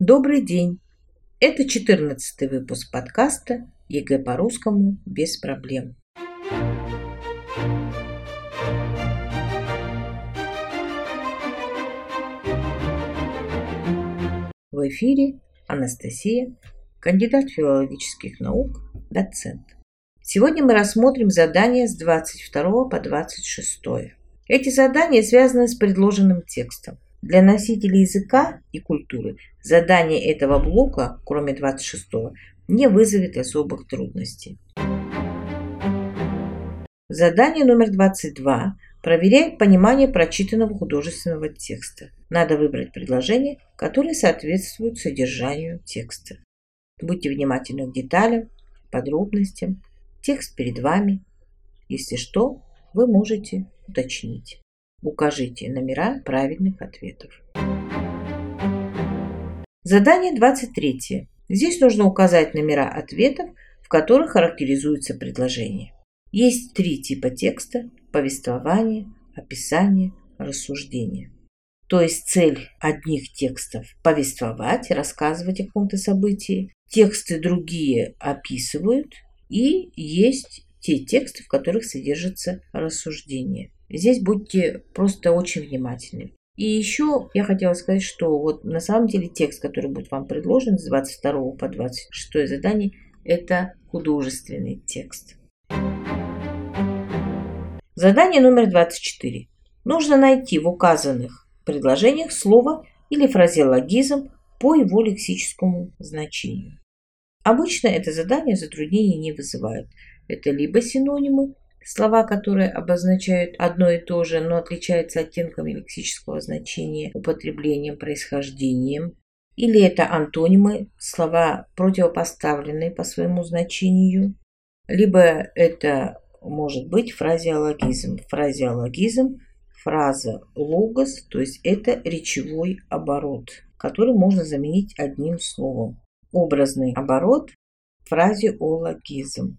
Добрый день! Это 14 выпуск подкаста ЕГЭ по-русскому без проблем. В эфире Анастасия, кандидат филологических наук, доцент. Сегодня мы рассмотрим задания с 22 по 26. Эти задания связаны с предложенным текстом. Для носителей языка и культуры задание этого блока, кроме 26-го, не вызовет особых трудностей. Задание номер 22 проверяет понимание прочитанного художественного текста. Надо выбрать предложение, которое соответствует содержанию текста. Будьте внимательны к деталям, подробностям, Текст перед вами. Если что, вы можете уточнить. Укажите номера правильных ответов. Задание 23. Здесь нужно указать номера ответов, в которых характеризуется предложение. Есть три типа текста – повествование, описание, рассуждение. То есть цель одних текстов – повествовать, рассказывать о каком-то событии. Тексты другие описывают, и есть те тексты, в которых содержится рассуждение. Здесь будьте просто очень внимательны. И еще я хотела сказать, что вот на самом деле текст, который будет вам предложен с 22 по 26 задание, это художественный текст. Задание номер 24. Нужно найти в указанных предложениях слово или фразеологизм по его лексическому значению. Обычно это задание затруднений не вызывает. Это либо синонимы, слова, которые обозначают одно и то же, но отличаются оттенками лексического значения, употреблением, происхождением, или это антонимы, слова противопоставленные по своему значению, либо это может быть фразеологизм. Фразеологизм – фраза логос, то есть это речевой оборот, который можно заменить одним словом образный оборот фразеологизм.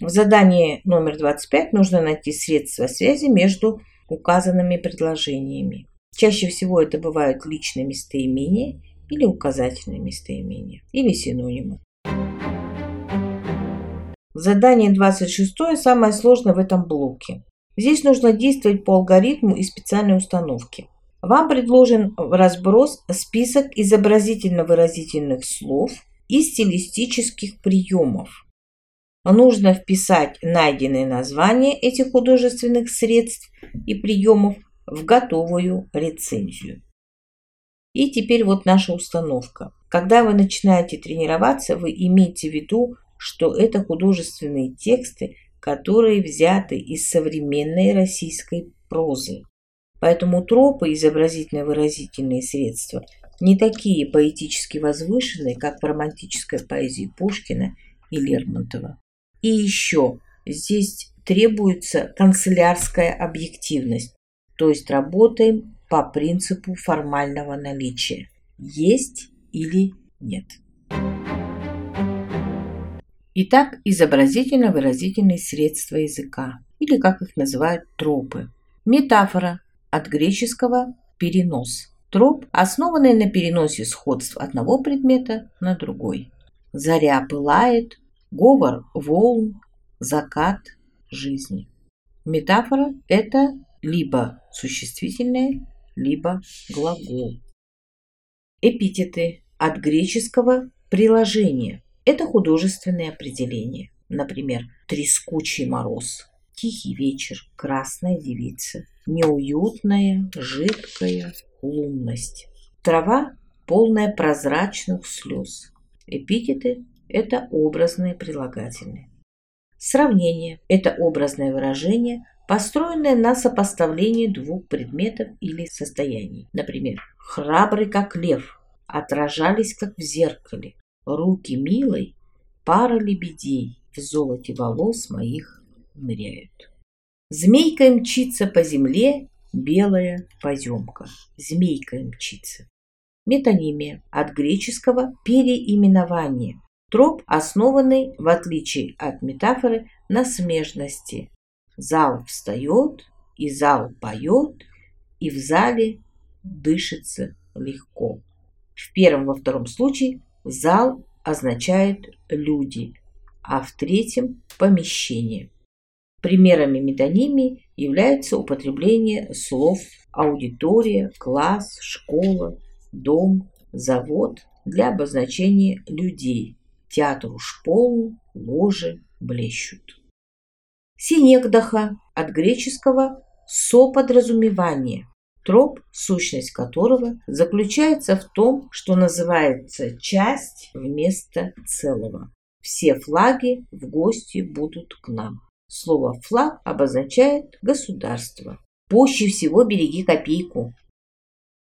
В задании номер 25 нужно найти средства связи между указанными предложениями. Чаще всего это бывают личные местоимения или указательные местоимения, или синонимы. Задание 26 самое сложное в этом блоке. Здесь нужно действовать по алгоритму и специальной установке. Вам предложен разброс список изобразительно-выразительных слов и стилистических приемов. Нужно вписать найденные названия этих художественных средств и приемов в готовую рецензию. И теперь вот наша установка. Когда вы начинаете тренироваться, вы имейте в виду, что это художественные тексты, которые взяты из современной российской прозы. Поэтому тропы, изобразительно-выразительные средства, не такие поэтически возвышенные, как в романтической поэзии Пушкина и Лермонтова. И еще здесь требуется канцелярская объективность, то есть работаем по принципу формального наличия. Есть или нет. Итак, изобразительно-выразительные средства языка, или как их называют тропы. Метафора от греческого «перенос». Троп, основанный на переносе сходств одного предмета на другой. Заря пылает, говор волн, закат жизни. Метафора – это либо существительное, либо глагол. Эпитеты от греческого «приложение» – это художественные определения. Например, «трескучий мороз», «тихий вечер», «красная девица», неуютная, жидкая лунность. Трава полная прозрачных слез. Эпитеты – это образные прилагательные. Сравнение – это образное выражение, построенное на сопоставлении двух предметов или состояний. Например, храбрый как лев, отражались как в зеркале, руки милой, пара лебедей в золоте волос моих ныряют. Змейка мчится по земле, белая поземка. Змейка мчится. Метонимия от греческого переименование. Троп, основанный, в отличие от метафоры, на смежности. Зал встает, и зал поет, и в зале дышится легко. В первом во втором случае зал означает люди, а в третьем – помещение. Примерами метонимии является употребление слов аудитория, класс, школа, дом, завод для обозначения людей. Театр уж полн, ложи блещут. Синегдаха от греческого «соподразумевание», троп, сущность которого заключается в том, что называется часть вместо целого. Все флаги в гости будут к нам. Слово «флаг» обозначает государство. Пуще всего береги копейку.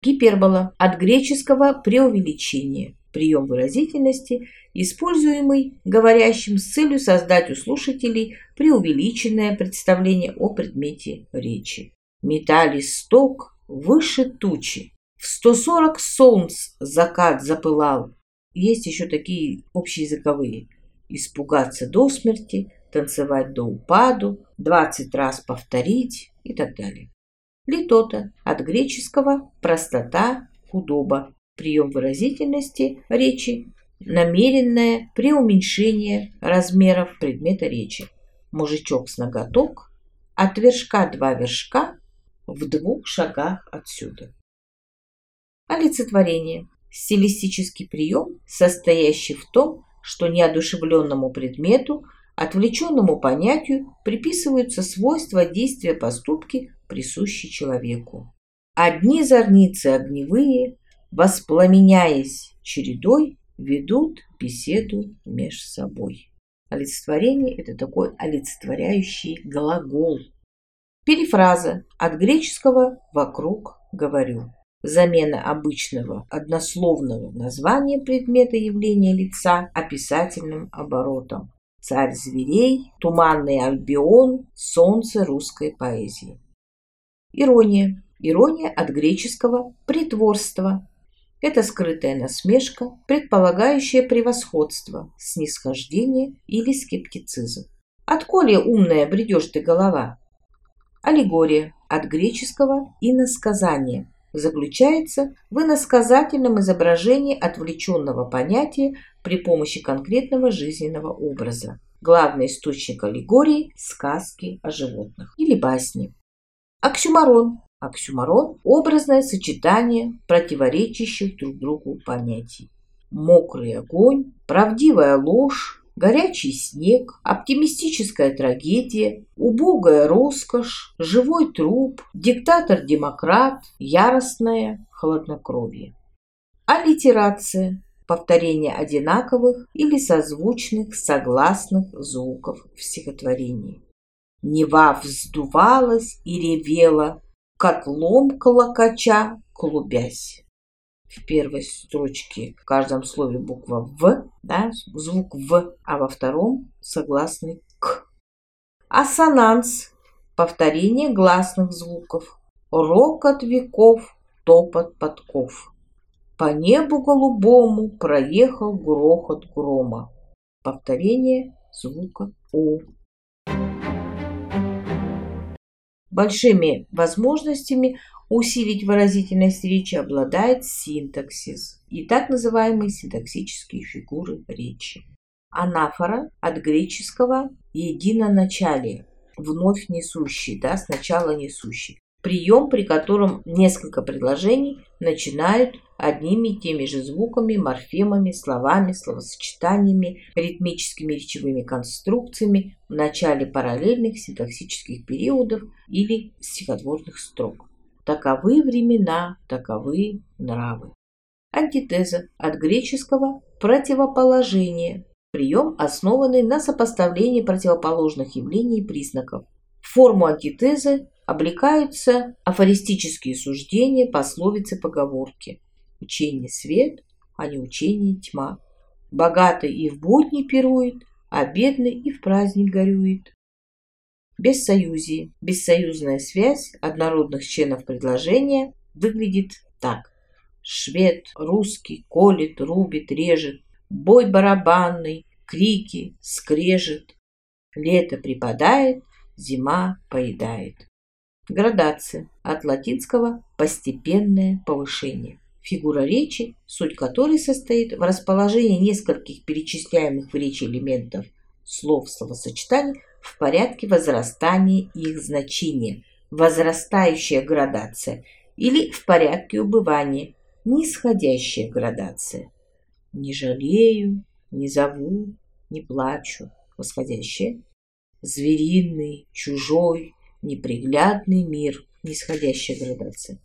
Гипербола от греческого преувеличение. Прием выразительности, используемый говорящим с целью создать у слушателей преувеличенное представление о предмете речи. Металли сток выше тучи. В 140 солнц закат запылал. Есть еще такие общеязыковые. Испугаться до смерти, танцевать до упаду, 20 раз повторить и так далее. Литота от греческого простота, худоба, прием выразительности речи, намеренное преуменьшение размеров предмета речи. Мужичок с ноготок, от вершка два вершка, в двух шагах отсюда. Олицетворение. Стилистический прием, состоящий в том, что неодушевленному предмету Отвлеченному понятию приписываются свойства действия поступки, присущие человеку. Одни зорницы огневые, воспламеняясь чередой, ведут беседу меж собой. Олицетворение – это такой олицетворяющий глагол. Перефраза от греческого «вокруг говорю». Замена обычного однословного названия предмета явления лица описательным оборотом царь зверей, туманный Альбион, солнце русской поэзии. Ирония. Ирония от греческого «притворство». Это скрытая насмешка, предполагающая превосходство, снисхождение или скептицизм. Отколе умная бредешь ты голова? Аллегория от греческого «иносказание» заключается в иносказательном изображении отвлеченного понятия при помощи конкретного жизненного образа. Главный источник аллегории – сказки о животных или басни. Оксюмарон. Оксюмарон – образное сочетание противоречащих друг другу понятий. Мокрый огонь, правдивая ложь, горячий снег, оптимистическая трагедия, убогая роскошь, живой труп, диктатор-демократ, яростное хладнокровие. Аллитерация повторение одинаковых или созвучных согласных звуков в стихотворении. Нева вздувалась и ревела, котлом колокача клубясь. В первой строчке в каждом слове буква В, да, звук В, а во втором согласный К. Ассонанс – повторение гласных звуков. Рокот веков, топот подков. По небу голубому проехал грохот грома. Повторение звука О. Большими возможностями усилить выразительность речи обладает синтаксис и так называемые синтаксические фигуры речи. Анафора от греческого единоначалие, вновь несущий, да, сначала несущий. Прием, при котором несколько предложений начинают одними и теми же звуками, морфемами, словами, словосочетаниями, ритмическими речевыми конструкциями в начале параллельных синтаксических периодов или стихотворных строк. Таковы времена, таковы нравы. Антитеза от греческого противоположение. Прием, основанный на сопоставлении противоположных явлений и признаков. Форму антитезы облекаются афористические суждения, пословицы, поговорки. Учение свет, а не учение тьма. Богатый и в будни пирует, а бедный и в праздник горюет. Бессоюзие. Бессоюзная связь однородных членов предложения выглядит так. Швед, русский, колет, рубит, режет. Бой барабанный, крики, скрежет. Лето припадает, зима поедает. Градация. От латинского «постепенное повышение». Фигура речи, суть которой состоит в расположении нескольких перечисляемых в речи элементов слов словосочетаний в порядке возрастания их значения, возрастающая градация, или в порядке убывания, нисходящая градация. Не жалею, не зову, не плачу, восходящая. Звериный, чужой, неприглядный мир, нисходящая градация.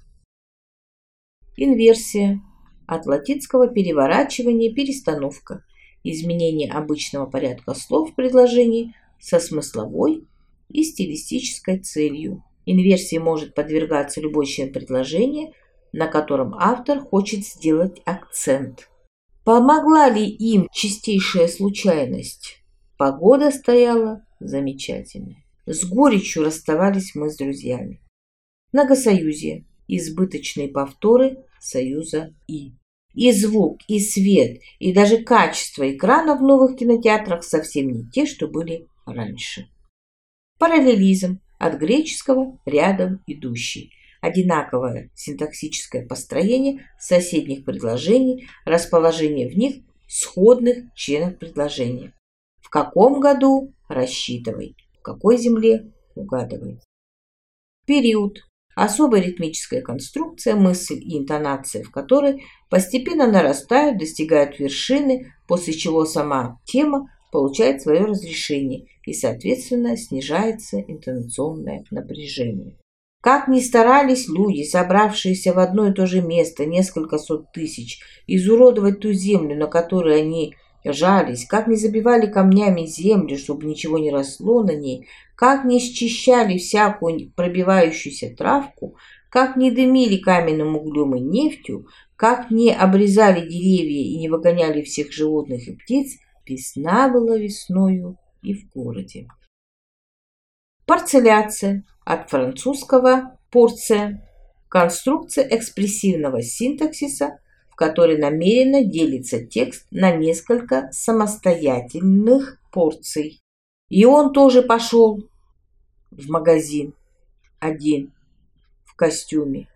Инверсия. От латинского переворачивание, перестановка. Изменение обычного порядка слов в предложении со смысловой и стилистической целью. Инверсии может подвергаться любой член предложения, на котором автор хочет сделать акцент. Помогла ли им чистейшая случайность? Погода стояла замечательная. С горечью расставались мы с друзьями. Многосоюзие. Избыточные повторы союза «и». И звук, и свет, и даже качество экрана в новых кинотеатрах совсем не те, что были раньше. Параллелизм от греческого «рядом идущий». Одинаковое синтаксическое построение соседних предложений, расположение в них сходных членов предложения. В каком году – рассчитывай, какой земле – угадывай. Период особая ритмическая конструкция, мысль и интонация в которой постепенно нарастают, достигают вершины, после чего сама тема получает свое разрешение и, соответственно, снижается интонационное напряжение. Как ни старались люди, собравшиеся в одно и то же место несколько сот тысяч, изуродовать ту землю, на которой они жались, как не забивали камнями землю, чтобы ничего не росло на ней, как не счищали всякую пробивающуюся травку, как не дымили каменным углем и нефтью, как не обрезали деревья и не выгоняли всех животных и птиц, весна была весною и в городе. Парцеляция от французского «порция» – конструкция экспрессивного синтаксиса, которой намеренно делится текст на несколько самостоятельных порций. И он тоже пошел в магазин один в костюме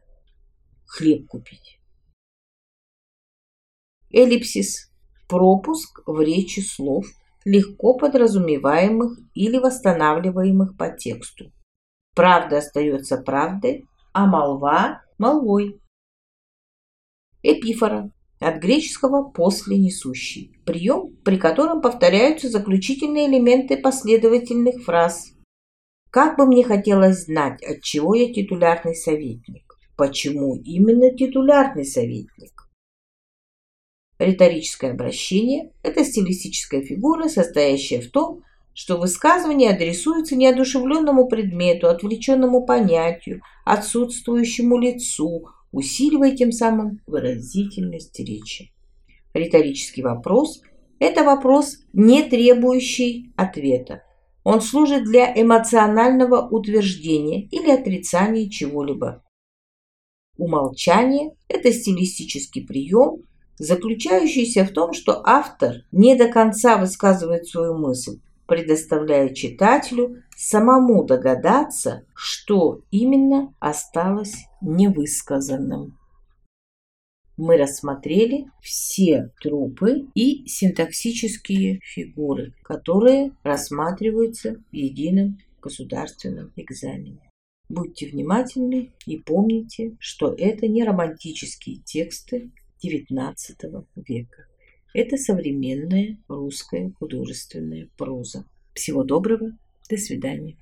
хлеб купить. Эллипсис – пропуск в речи слов – легко подразумеваемых или восстанавливаемых по тексту. Правда остается правдой, а молва – молвой. Эпифора от греческого «после несущий» – прием, при котором повторяются заключительные элементы последовательных фраз. Как бы мне хотелось знать, от чего я титулярный советник. Почему именно титулярный советник? Риторическое обращение – это стилистическая фигура, состоящая в том, что высказывание адресуется неодушевленному предмету, отвлеченному понятию, отсутствующему лицу, усиливая тем самым выразительность речи. Риторический вопрос – это вопрос, не требующий ответа. Он служит для эмоционального утверждения или отрицания чего-либо. Умолчание – это стилистический прием, заключающийся в том, что автор не до конца высказывает свою мысль, предоставляя читателю самому догадаться, что именно осталось невысказанным. Мы рассмотрели все трупы и синтаксические фигуры, которые рассматриваются в едином государственном экзамене. Будьте внимательны и помните, что это не романтические тексты, XIX века. Это современная русская художественная проза. Всего доброго, до свидания.